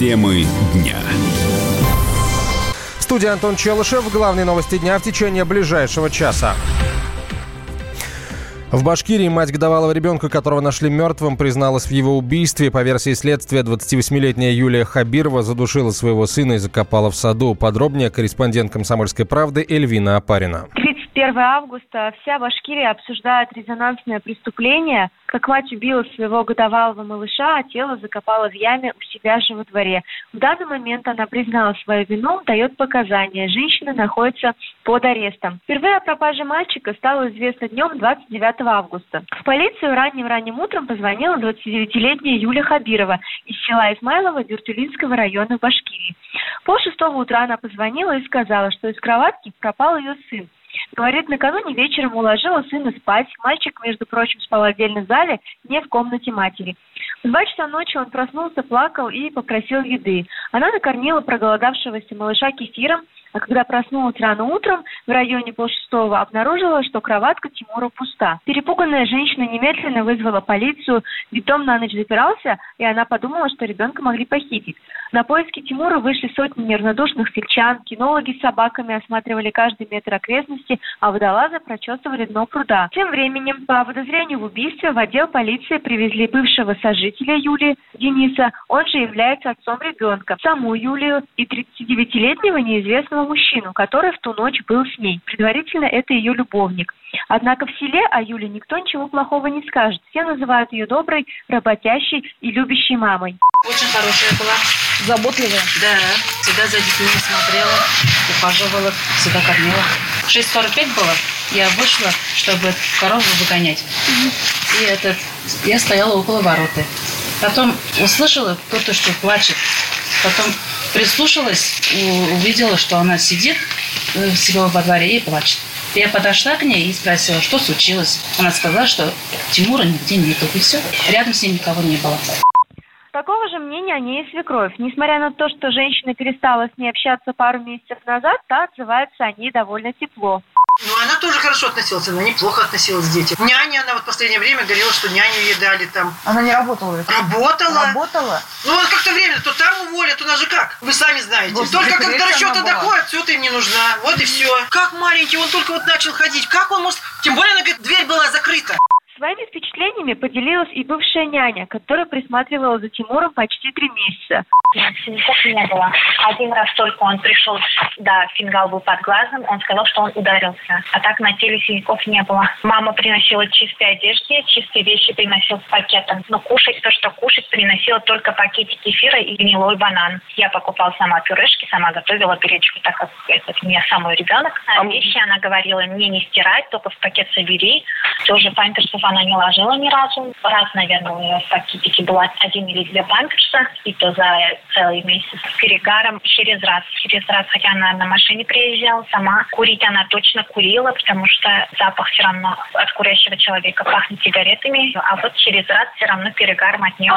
Темы дня. В студии Антон Челышев. Главные новости дня в течение ближайшего часа. В Башкирии мать годовалого ребенка, которого нашли мертвым, призналась в его убийстве. По версии следствия, 28-летняя Юлия Хабирова задушила своего сына и закопала в саду. Подробнее корреспондент «Комсомольской правды» Эльвина Апарина. 1 августа вся Башкирия обсуждает резонансное преступление, как мать убила своего годовалого малыша, а тело закопала в яме у себя же во дворе. В данный момент она признала свою вину, дает показания. Женщина находится под арестом. Впервые о пропаже мальчика стало известно днем 29 августа. В полицию ранним-ранним утром позвонила 29-летняя Юля Хабирова из села Измайлова Дюртюлинского района Башкирии. Пол шестого утра она позвонила и сказала, что из кроватки пропал ее сын. Говорит, накануне вечером уложила сына спать. Мальчик, между прочим, спал в отдельном зале, не в комнате матери. В два часа ночи он проснулся, плакал и попросил еды. Она накормила проголодавшегося малыша кефиром, а когда проснулась рано утром, в районе полшестого обнаружила, что кроватка Тимура пуста. Перепуганная женщина немедленно вызвала полицию, ведь дом на ночь запирался, и она подумала, что ребенка могли похитить. На поиски Тимура вышли сотни неравнодушных сельчан, кинологи с собаками осматривали каждый метр окрестности, а водолазы прочесывали дно пруда. Тем временем, по подозрению в убийстве, в отдел полиции привезли бывшего сожителя Юлии, Дениса, он же является отцом ребенка, саму Юлию и 39-летнего неизвестного незнакомого мужчину, который в ту ночь был с ней. Предварительно это ее любовник. Однако в селе о Юле никто ничего плохого не скажет. Все называют ее доброй, работящей и любящей мамой. Очень хорошая была. Заботливая? Да. Всегда за детьми смотрела, ухаживала, всегда кормила. 6.45 было, я вышла, чтобы корову выгонять. И этот, я стояла около вороты. Потом услышала кто-то, что плачет. Потом прислушалась, увидела, что она сидит э, всего во дворе и плачет. Я подошла к ней и спросила, что случилось. Она сказала, что Тимура нигде нету, и все. Рядом с ним никого не было. Такого же мнения о ней и свекровь. Несмотря на то, что женщина перестала с ней общаться пару месяцев назад, та отзывается о ней довольно тепло. Ну, она тоже хорошо относилась, она неплохо относилась к детям. Няня, она вот в последнее время говорила, что няню ей дали там. Она не работала? Это? Работала. Работала? Ну, вот как-то время, то там уволят, у нас же как? Вы сами знаете. Господи, только когда расчеты доходят, все ты им не нужна. Вот и все. Как маленький, он только вот начал ходить. Как он может... Тем более, она говорит, дверь была закрыта. Своими впечатлениями поделилась и бывшая няня, которая присматривала за Тимуром почти три месяца. Синяков не было. Один раз только он пришел, да, фингал был под глазом, он сказал, что он ударился. А так на теле синяков не было. Мама приносила чистые одежды, чистые вещи приносила с пакетом. Но кушать то, что кушать, приносила только пакетик кефира и гнилой банан. Я покупала сама пюрешки, сама готовила гречку, так как это у меня самый ребенок. А вещи она говорила мне не стирать, только в пакет собери. Тоже памперсов она не ложила ни разу. Раз, наверное, у нее в пакетике было один или две памперса, и то за целый месяц с перегаром через раз. Через раз, хотя она на машине приезжала сама. Курить она точно курила, потому что запах все равно от курящего человека пахнет сигаретами, а вот через раз все равно перегаром от нее.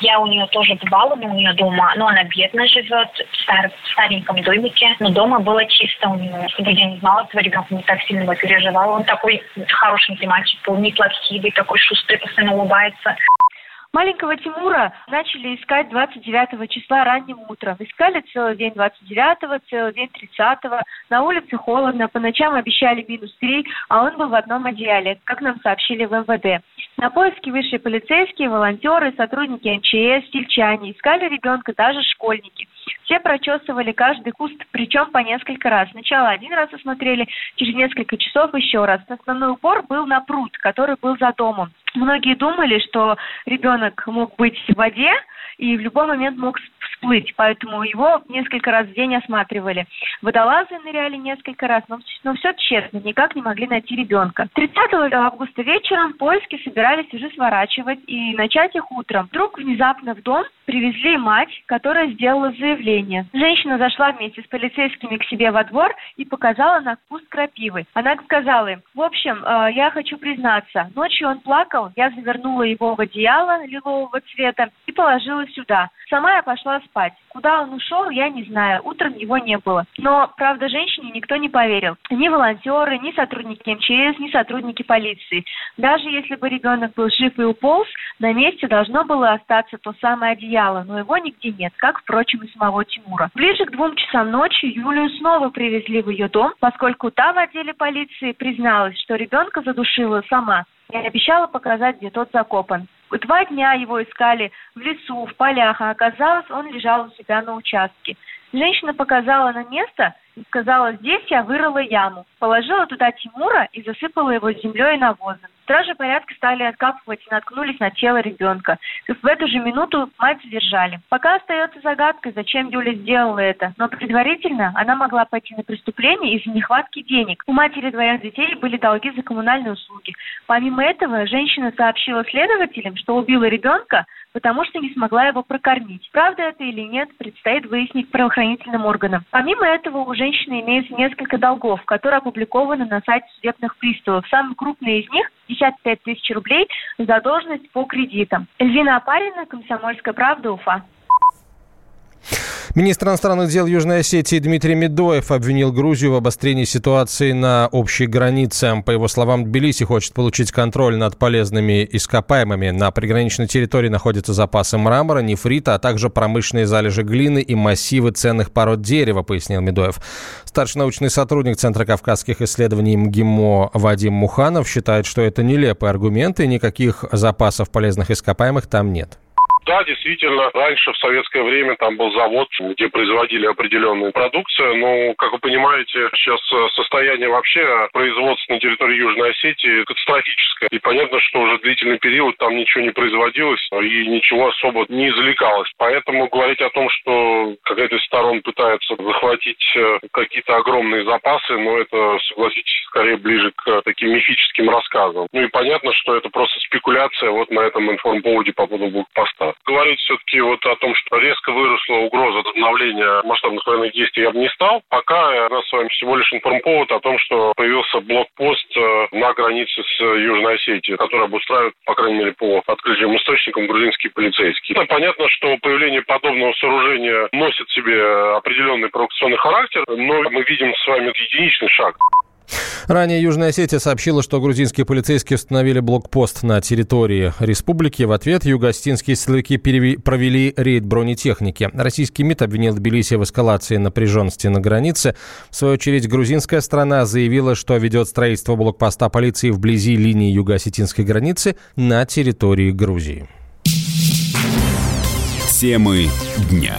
Я у нее тоже бывала, но у нее дома, но она бедно живет в, стар, в стареньком домике, но дома было чисто у нее. Я не знала этого ребенка, не так сильно его переживала. Он такой хорошенький мальчик был, неплохивый, такой шустрый, постоянно улыбается. Маленького Тимура начали искать 29 числа ранним утром. Искали целый день 29-го, целый день 30-го. На улице холодно, по ночам обещали минус 3, а он был в одном одеяле, как нам сообщили в МВД. На поиски вышли полицейские, волонтеры, сотрудники МЧС, сельчане. Искали ребенка даже школьники. Все прочесывали каждый куст, причем по несколько раз. Сначала один раз осмотрели, через несколько часов еще раз. Основной упор был на пруд, который был за домом. Многие думали, что ребенок мог быть в воде и в любой момент мог всплыть, поэтому его несколько раз в день осматривали. Водолазы ныряли несколько раз, но, но все тщетно, никак не могли найти ребенка. 30 августа вечером поиски собирались уже сворачивать и начать их утром. Вдруг внезапно в дом привезли мать, которая сделала заявление. Женщина зашла вместе с полицейскими к себе во двор и показала на куст крапивы. Она сказала им, в общем, э, я хочу признаться, ночью он плакал, плакал, я завернула его в одеяло лилового цвета и положила сюда. Сама я пошла спать. Куда он ушел, я не знаю. Утром его не было. Но, правда, женщине никто не поверил. Ни волонтеры, ни сотрудники МЧС, ни сотрудники полиции. Даже если бы ребенок был жив и уполз, на месте должно было остаться то самое одеяло, но его нигде нет, как, впрочем, и самого Тимура. Ближе к двум часам ночи Юлию снова привезли в ее дом, поскольку та в отделе полиции призналась, что ребенка задушила сама и обещала показать, где тот закопан. Два дня его искали в лесу, в полях, а оказалось, он лежал у себя на участке. Женщина показала на место и сказала, здесь я вырыла яму. Положила туда Тимура и засыпала его землей и навозом. Стражи порядка стали откапывать и наткнулись на тело ребенка. В эту же минуту мать задержали. Пока остается загадкой, зачем Юля сделала это. Но предварительно она могла пойти на преступление из-за нехватки денег. У матери двоих детей были долги за коммунальные услуги. Помимо этого, женщина сообщила следователям, что убила ребенка, потому что не смогла его прокормить. Правда это или нет, предстоит выяснить правоохранительным органам. Помимо этого, у женщины имеется несколько долгов, которые опубликованы на сайте судебных приставов. Самый крупный из них – 55 тысяч рублей задолженность по кредитам. Эльвина Апарина, Комсомольская правда, Уфа. Министр иностранных дел Южной Осетии Дмитрий Медоев обвинил Грузию в обострении ситуации на общей границе. По его словам, Тбилиси хочет получить контроль над полезными ископаемыми. На приграничной территории находятся запасы мрамора, нефрита, а также промышленные залежи глины и массивы ценных пород дерева, пояснил Медоев. Старший научный сотрудник Центра кавказских исследований МГИМО Вадим Муханов считает, что это нелепые аргументы, никаких запасов полезных ископаемых там нет. Да, действительно, раньше в советское время там был завод, где производили определенную продукцию, но, как вы понимаете, сейчас э, состояние вообще производства на территории Южной Осетии катастрофическое. И понятно, что уже длительный период там ничего не производилось и ничего особо не извлекалось. Поэтому говорить о том, что какая-то из сторон пытается захватить э, какие-то огромные запасы, но это, согласитесь, скорее ближе к таким мифическим рассказам. Ну и понятно, что это просто спекуляция вот на этом информповоде по поводу блокпоста. Говорить все-таки вот о том, что резко выросла угроза обновления масштабных военных действий, я бы не стал. Пока у нас с вами всего лишь информповод о том, что появился блокпост э, на границе с Южной Осетией, который обустраивает, по крайней мере, по открытым источникам грузинские полицейские. Ну, понятно, что появление подобного сооружения носит в себе определенный провокационный характер, но мы видим с вами единичный шаг. Ранее Южная Осетия сообщила, что грузинские полицейские установили блокпост на территории республики. В ответ юго-остинские силовики провели рейд бронетехники. Российский МИД обвинил Тбилиси в эскалации напряженности на границе. В свою очередь, грузинская страна заявила, что ведет строительство блокпоста полиции вблизи линии юго-осетинской границы на территории Грузии. Темы дня.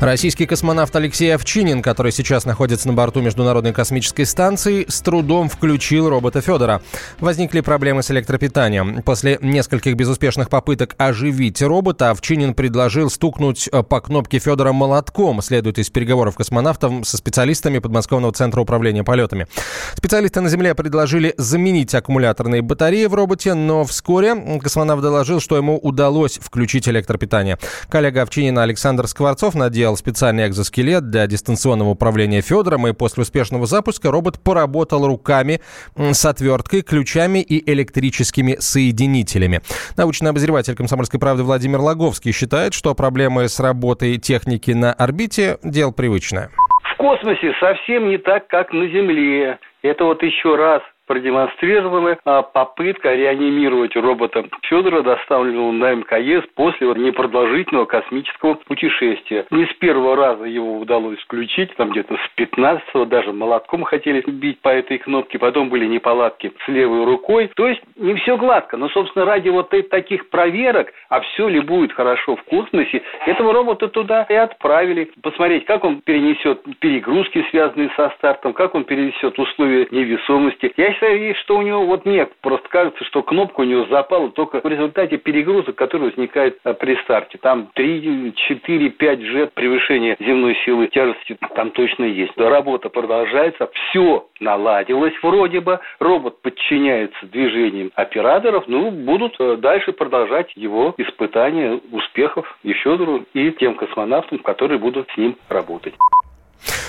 Российский космонавт Алексей Овчинин, который сейчас находится на борту Международной космической станции, с трудом включил робота Федора. Возникли проблемы с электропитанием. После нескольких безуспешных попыток оживить робота, Овчинин предложил стукнуть э, по кнопке Федора молотком, следует из переговоров космонавтов со специалистами подмосковного центра управления полетами. Специалисты на Земле предложили заменить аккумуляторные батареи в роботе, но вскоре космонавт доложил, что ему удалось включить электропитание. Коллега Овчинина Александр Скворцов надел сделал специальный экзоскелет для дистанционного управления Федором, и после успешного запуска робот поработал руками с отверткой, ключами и электрическими соединителями. Научный обозреватель «Комсомольской правды» Владимир Логовский считает, что проблемы с работой техники на орбите – дело привычное. В космосе совсем не так, как на Земле. Это вот еще раз продемонстрировала а, попытка реанимировать робота Федора, доставленного на МКС после непродолжительного космического путешествия. Не с первого раза его удалось включить, там где-то с 15 даже молотком хотели бить по этой кнопке, потом были неполадки с левой рукой. То есть не все гладко, но, собственно, ради вот таких проверок, а все ли будет хорошо в космосе, этого робота туда и отправили. Посмотреть, как он перенесет перегрузки, связанные со стартом, как он перенесет условия невесомости. Я представить, что у него, вот мне просто кажется, что кнопка у него запала только в результате перегрузок, которые возникают а, при старте. Там 3, 4, 5 джет превышения земной силы тяжести там точно есть. Работа продолжается, все наладилось вроде бы, робот подчиняется движениям операторов, ну, будут э, дальше продолжать его испытания успехов и Федору, и тем космонавтам, которые будут с ним работать.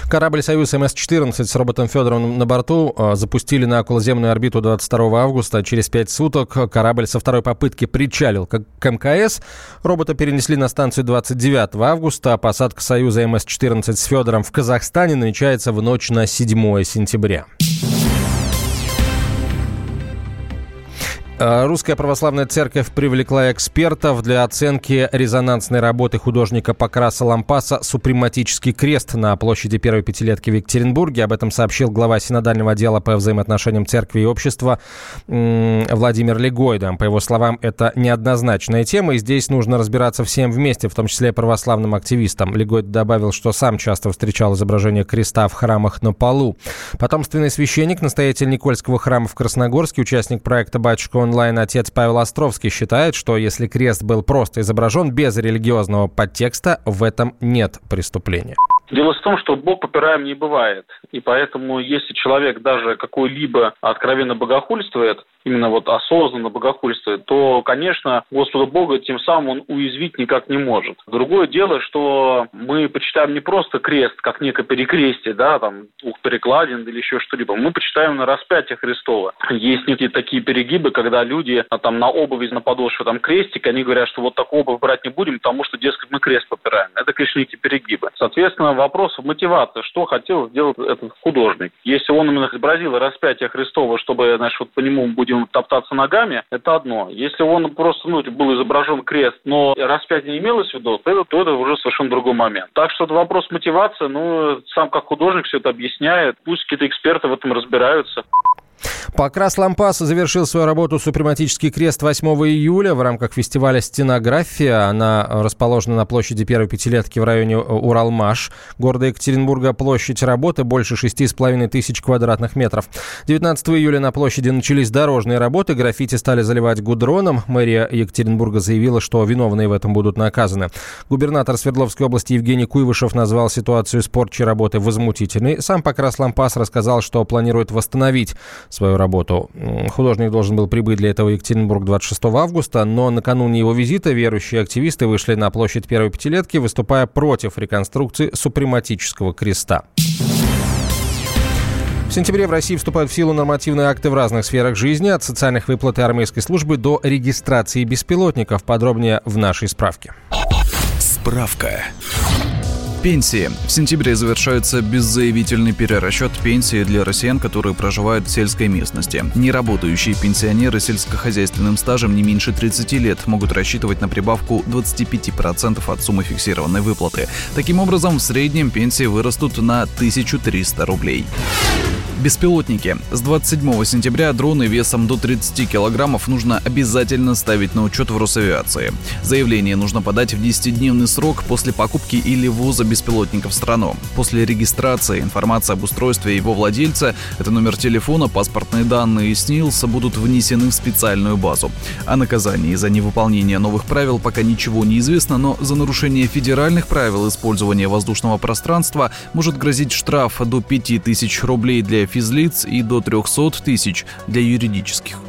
Корабль «Союз МС-14» с роботом Федоровым на борту э, запустили на околоземную орбиту 22 августа. Через пять суток корабль со второй попытки причалил к МКС. Робота перенесли на станцию 29 августа. Посадка «Союза МС-14» с Федором в Казахстане намечается в ночь на 7 сентября. Русская Православная Церковь привлекла экспертов для оценки резонансной работы художника Покраса Лампаса «Супрематический крест» на площади первой пятилетки в Екатеринбурге. Об этом сообщил глава Синодального отдела по взаимоотношениям церкви и общества Владимир Легойда. По его словам, это неоднозначная тема, и здесь нужно разбираться всем вместе, в том числе и православным активистам. Легойд добавил, что сам часто встречал изображение креста в храмах на полу. Потомственный священник, настоятель Никольского храма в Красногорске, участник проекта «Батюшка он онлайн-отец Павел Островский считает, что если крест был просто изображен без религиозного подтекста, в этом нет преступления. Дело в том, что Бог попираем не бывает. И поэтому, если человек даже какой-либо откровенно богохульствует, именно вот осознанно богохульствует, то, конечно, Господа Бога тем самым он уязвить никак не может. Другое дело, что мы почитаем не просто крест, как некое перекрестие, да, там, двух перекладин или еще что-либо. Мы почитаем на распятие Христова. Есть некие такие перегибы, когда люди а, там на обуви, на подошве там крестик, они говорят, что вот такую обувь брать не будем, потому что, дескать, мы крест попираем. Это, конечно, некие перегибы. Соответственно, вопрос мотивации, что хотел сделать этот художник. Если он именно изобразил распятие Христова, чтобы, значит, вот по нему будем топтаться ногами, это одно. Если он просто ну, был изображен крест, но распятие не имелось в виду, то это, то это уже совершенно другой момент. Так что это вопрос мотивации, ну, сам как художник все это объясняет, пусть какие-то эксперты в этом разбираются. Покрас Лампаса завершил свою работу «Супрематический крест» 8 июля в рамках фестиваля «Стенография». Она расположена на площади первой пятилетки в районе Уралмаш, города Екатеринбурга. Площадь работы больше 6,5 тысяч квадратных метров. 19 июля на площади начались дорожные работы, граффити стали заливать гудроном. Мэрия Екатеринбурга заявила, что виновные в этом будут наказаны. Губернатор Свердловской области Евгений Куйвышев назвал ситуацию спорчей работы возмутительной. Сам Покрас Лампас рассказал, что планирует восстановить свою работу. Художник должен был прибыть для этого в Екатеринбург 26 августа, но накануне его визита верующие активисты вышли на площадь Первой Пятилетки, выступая против реконструкции супрематического креста. В сентябре в России вступают в силу нормативные акты в разных сферах жизни, от социальных выплат и армейской службы до регистрации беспилотников. Подробнее в нашей справке. Справка. Пенсии. В сентябре завершается беззаявительный перерасчет пенсии для россиян, которые проживают в сельской местности. Неработающие пенсионеры с сельскохозяйственным стажем не меньше 30 лет могут рассчитывать на прибавку 25% от суммы фиксированной выплаты. Таким образом, в среднем пенсии вырастут на 1300 рублей. Беспилотники. С 27 сентября дроны весом до 30 килограммов нужно обязательно ставить на учет в Росавиации. Заявление нужно подать в 10-дневный срок после покупки или ввоза беспилотника в страну. После регистрации информация об устройстве его владельца, это номер телефона, паспортные данные и СНИЛС будут внесены в специальную базу. О наказании за невыполнение новых правил пока ничего не известно, но за нарушение федеральных правил использования воздушного пространства может грозить штраф до 5000 рублей для физлиц и до 300 тысяч для юридических.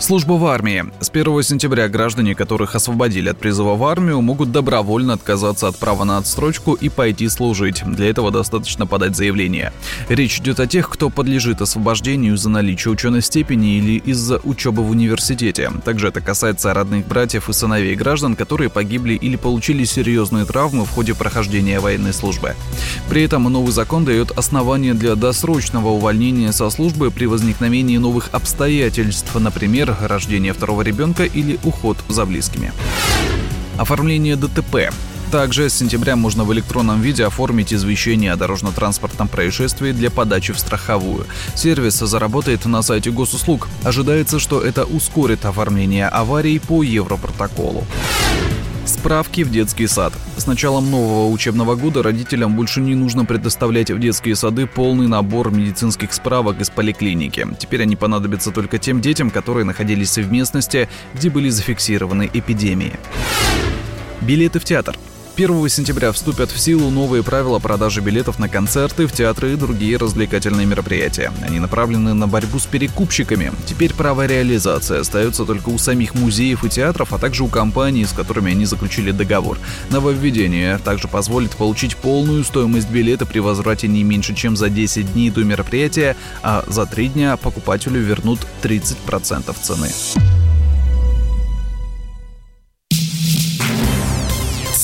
Служба в армии. С 1 сентября граждане, которых освободили от призыва в армию, могут добровольно отказаться от права на отстрочку и пойти служить. Для этого достаточно подать заявление. Речь идет о тех, кто подлежит освобождению за наличие ученой степени или из-за учебы в университете. Также это касается родных братьев и сыновей граждан, которые погибли или получили серьезные травмы в ходе прохождения военной службы. При этом новый закон дает основания для досрочного увольнения со службы при возникновении новых обстоятельств, например, рождение второго ребенка или уход за близкими. Оформление ДТП. Также с сентября можно в электронном виде оформить извещение о дорожно-транспортном происшествии для подачи в страховую. Сервис заработает на сайте госуслуг. Ожидается, что это ускорит оформление аварий по Европротоколу. Справки в детский сад. С началом нового учебного года родителям больше не нужно предоставлять в детские сады полный набор медицинских справок из поликлиники. Теперь они понадобятся только тем детям, которые находились в местности, где были зафиксированы эпидемии. Билеты в театр. 1 сентября вступят в силу новые правила продажи билетов на концерты, в театры и другие развлекательные мероприятия. Они направлены на борьбу с перекупщиками. Теперь право реализации остается только у самих музеев и театров, а также у компаний, с которыми они заключили договор. Нововведение также позволит получить полную стоимость билета при возврате не меньше, чем за 10 дней до мероприятия, а за 3 дня покупателю вернут 30% цены.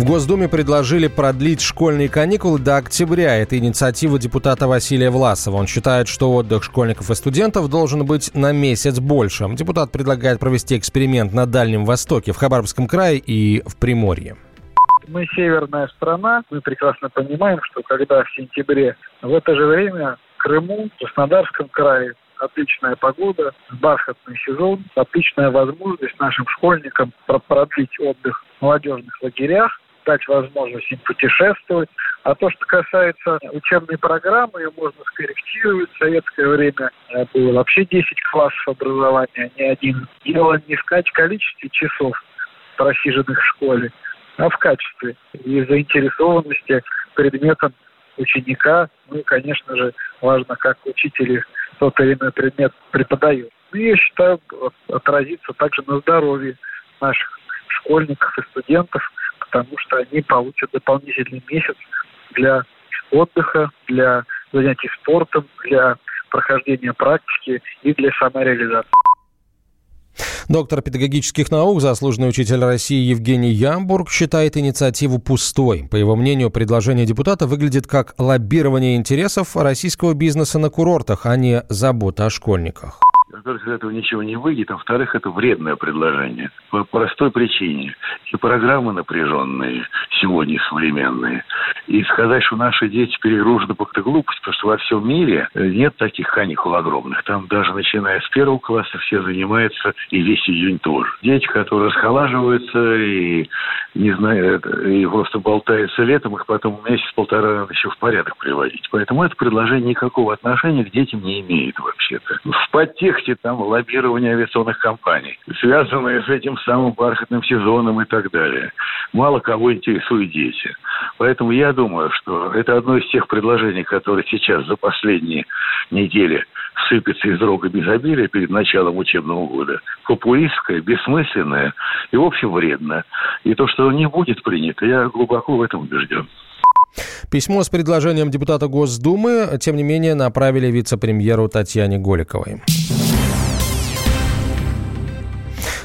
В Госдуме предложили продлить школьные каникулы до октября. Это инициатива депутата Василия Власова. Он считает, что отдых школьников и студентов должен быть на месяц больше. Депутат предлагает провести эксперимент на Дальнем Востоке, в Хабаровском крае и в Приморье. Мы северная страна, мы прекрасно понимаем, что когда в сентябре в это же время в Крыму, в Краснодарском крае отличная погода, бархатный сезон, отличная возможность нашим школьникам продлить отдых в молодежных лагерях, дать возможность им путешествовать. А то, что касается учебной программы, ее можно скорректировать. В советское время было вообще 10 классов образования, не один. Дело не в количестве часов, просиженных в школе, а в качестве и заинтересованности предметом ученика. Ну и, конечно же, важно, как учитель тот или иной предмет преподает. Ну, я считаю, отразится также на здоровье наших школьников и студентов – потому что они получат дополнительный месяц для отдыха, для занятий спортом, для прохождения практики и для самореализации. Доктор педагогических наук, заслуженный учитель России Евгений Ямбург считает инициативу пустой. По его мнению, предложение депутата выглядит как лоббирование интересов российского бизнеса на курортах, а не забота о школьниках. Во-первых, из этого ничего не выйдет, а во-вторых, это вредное предложение. По простой причине. И программы напряженные, сегодня современные. И сказать, что наши дети перегружены, как-то глупость, потому что во всем мире нет таких каникул огромных. Там даже начиная с первого класса все занимаются, и весь июнь тоже. Дети, которые расхолаживаются и не знаю, и просто болтаются летом, их потом месяц-полтора еще в порядок приводить. Поэтому это предложение никакого отношения к детям не имеет вообще-то. В подтексте там лоббирование авиационных компаний, связанные с этим самым бархатным сезоном и так далее. Мало кого интересуют дети. Поэтому я думаю, что это одно из тех предложений, которые сейчас за последние недели сыпется из рога безобилия перед началом учебного года. Популистское, бессмысленное и, в общем, вредное. И то, что не будет принято, я глубоко в этом убежден. Письмо с предложением депутата Госдумы, тем не менее, направили вице-премьеру Татьяне Голиковой.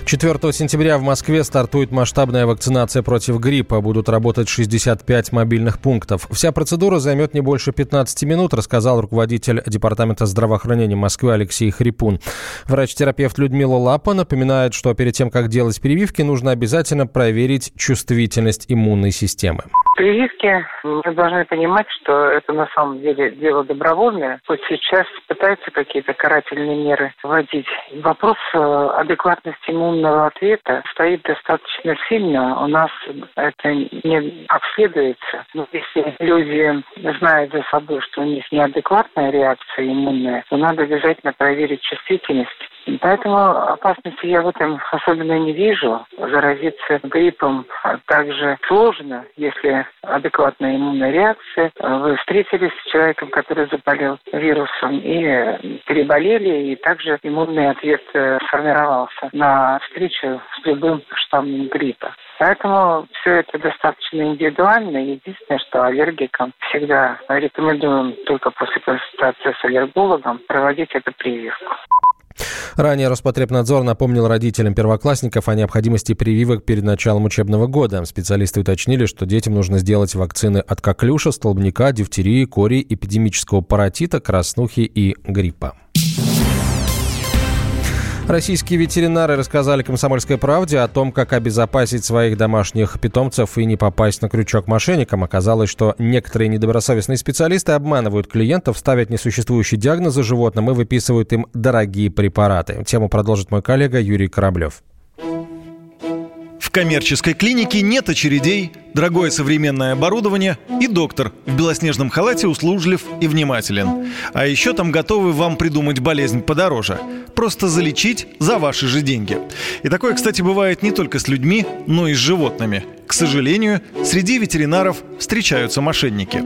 4 сентября в Москве стартует масштабная вакцинация против гриппа. Будут работать 65 мобильных пунктов. Вся процедура займет не больше 15 минут, рассказал руководитель Департамента здравоохранения Москвы Алексей Хрипун. Врач-терапевт Людмила Лапа напоминает, что перед тем, как делать прививки, нужно обязательно проверить чувствительность иммунной системы. Прививки, мы должны понимать, что это на самом деле дело добровольное. Хоть сейчас пытаются какие-то карательные меры вводить. Вопрос э, адекватности иммунного ответа стоит достаточно сильно. У нас это не обследуется. Но если люди знают за собой, что у них неадекватная реакция иммунная, то надо обязательно проверить чувствительность Поэтому опасности я в этом особенно не вижу. Заразиться гриппом также сложно, если адекватная иммунная реакция. Вы встретились с человеком, который заболел вирусом и переболели, и также иммунный ответ э, сформировался на встречу с любым штаммом гриппа. Поэтому все это достаточно индивидуально. Единственное, что аллергикам всегда рекомендуем только после консультации с аллергологом проводить эту прививку. Ранее Роспотребнадзор напомнил родителям первоклассников о необходимости прививок перед началом учебного года. Специалисты уточнили, что детям нужно сделать вакцины от коклюша, столбняка, дифтерии, кори, эпидемического паротита, краснухи и гриппа. Российские ветеринары рассказали «Комсомольской правде» о том, как обезопасить своих домашних питомцев и не попасть на крючок мошенникам. Оказалось, что некоторые недобросовестные специалисты обманывают клиентов, ставят несуществующие диагнозы животным и выписывают им дорогие препараты. Тему продолжит мой коллега Юрий Кораблев. Коммерческой клинике нет очередей, дорогое современное оборудование и доктор в белоснежном халате услужлив и внимателен. А еще там готовы вам придумать болезнь подороже. Просто залечить за ваши же деньги. И такое, кстати, бывает не только с людьми, но и с животными. К сожалению, среди ветеринаров встречаются мошенники.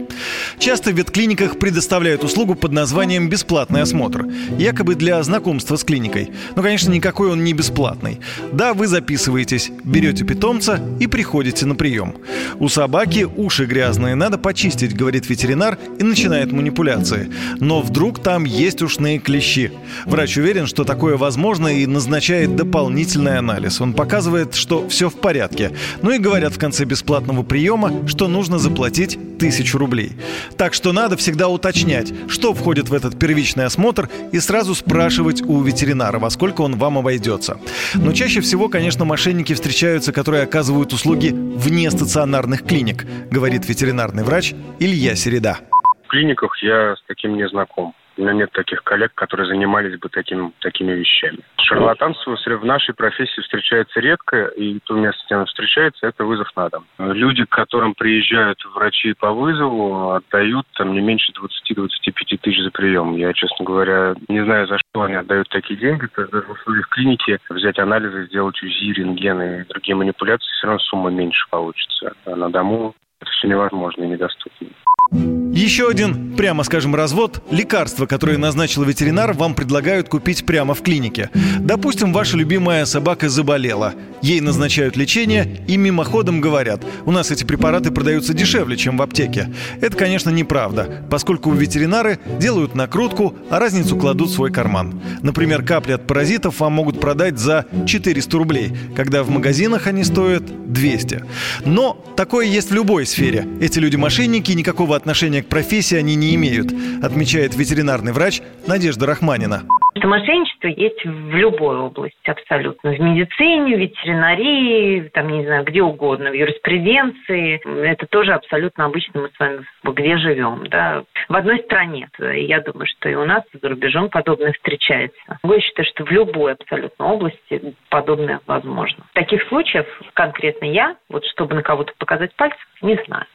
Часто в ветклиниках предоставляют услугу под названием «бесплатный осмотр», якобы для знакомства с клиникой. Но, конечно, никакой он не бесплатный. Да, вы записываетесь, берете питомца и приходите на прием. У собаки уши грязные, надо почистить, говорит ветеринар и начинает манипуляции. Но вдруг там есть ушные клещи. Врач уверен, что такое возможно и назначает дополнительный анализ. Он показывает, что все в порядке. Ну и говорят в конце бесплатного приема, что нужно заплатить тысячу рублей. Так что надо всегда уточнять, что входит в этот первичный осмотр и сразу спрашивать у ветеринара, во сколько он вам обойдется. Но чаще всего, конечно, мошенники встречаются, которые оказывают услуги вне стационарных клиник, говорит ветеринарный врач Илья Середа. В клиниках я с таким не знаком. У меня нет таких коллег, которые занимались бы таким, такими вещами. Шарлатанство в нашей профессии встречается редко, и то место, где оно встречается, это вызов на дом. Люди, к которым приезжают врачи по вызову, отдают там не меньше 20-25 тысяч за прием. Я, честно говоря, не знаю, за что они отдают такие деньги. Когда в условиях клиники взять анализы, сделать УЗИ, рентген и другие манипуляции, все равно сумма меньше получится. А на дому это все невозможно и недоступно. Еще один, прямо скажем, развод – лекарства, которые назначил ветеринар, вам предлагают купить прямо в клинике. Допустим, ваша любимая собака заболела. Ей назначают лечение и мимоходом говорят, у нас эти препараты продаются дешевле, чем в аптеке. Это, конечно, неправда, поскольку ветеринары делают накрутку, а разницу кладут в свой карман. Например, капли от паразитов вам могут продать за 400 рублей, когда в магазинах они стоят 200. Но такое есть в любой сфере. Эти люди-мошенники никакого отношения к профессии они не имеют, отмечает ветеринарный врач Надежда Рахманина. Это мошенничество есть в любой области абсолютно. В медицине, в ветеринарии, там, не знаю, где угодно, в юриспруденции. Это тоже абсолютно обычно мы с вами где живем, да. В одной стране, я думаю, что и у нас за рубежом подобное встречается. Я считаю, что в любой абсолютно области подобное возможно. Таких случаев конкретно я, вот чтобы на кого-то показать пальцем, не знаю.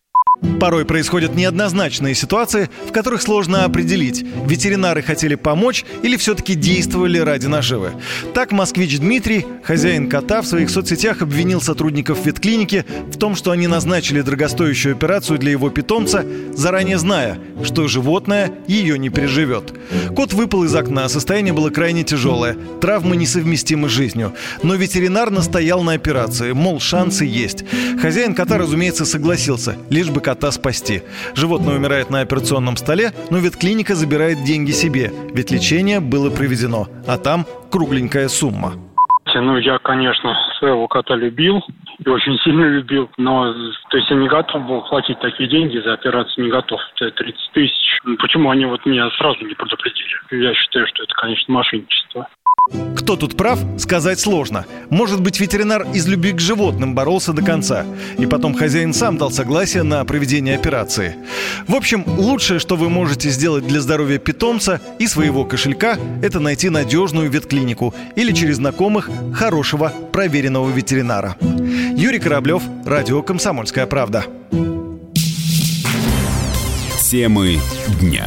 Порой происходят неоднозначные ситуации, в которых сложно определить, ветеринары хотели помочь или все-таки действовали ради наживы. Так москвич Дмитрий, хозяин кота, в своих соцсетях обвинил сотрудников ветклиники в том, что они назначили дорогостоящую операцию для его питомца, заранее зная, что животное ее не переживет. Кот выпал из окна, состояние было крайне тяжелое, травмы несовместимы с жизнью. Но ветеринар настоял на операции, мол, шансы есть. Хозяин кота, разумеется, согласился, лишь бы кота спасти. Животное умирает на операционном столе, но ветклиника забирает деньги себе, ведь лечение было проведено, а там кругленькая сумма. Ну, я, конечно, своего кота любил и очень сильно любил, но то есть я не готов был платить такие деньги за операцию, не готов. Это 30 тысяч. Почему они вот меня сразу не предупредили? Я считаю, что это, конечно, мошенничество. Кто тут прав, сказать сложно. Может быть, ветеринар из любви к животным боролся до конца. И потом хозяин сам дал согласие на проведение операции. В общем, лучшее, что вы можете сделать для здоровья питомца и своего кошелька, это найти надежную ветклинику или через знакомых хорошего проверенного ветеринара. Юрий Кораблев, Радио «Комсомольская правда». Темы дня.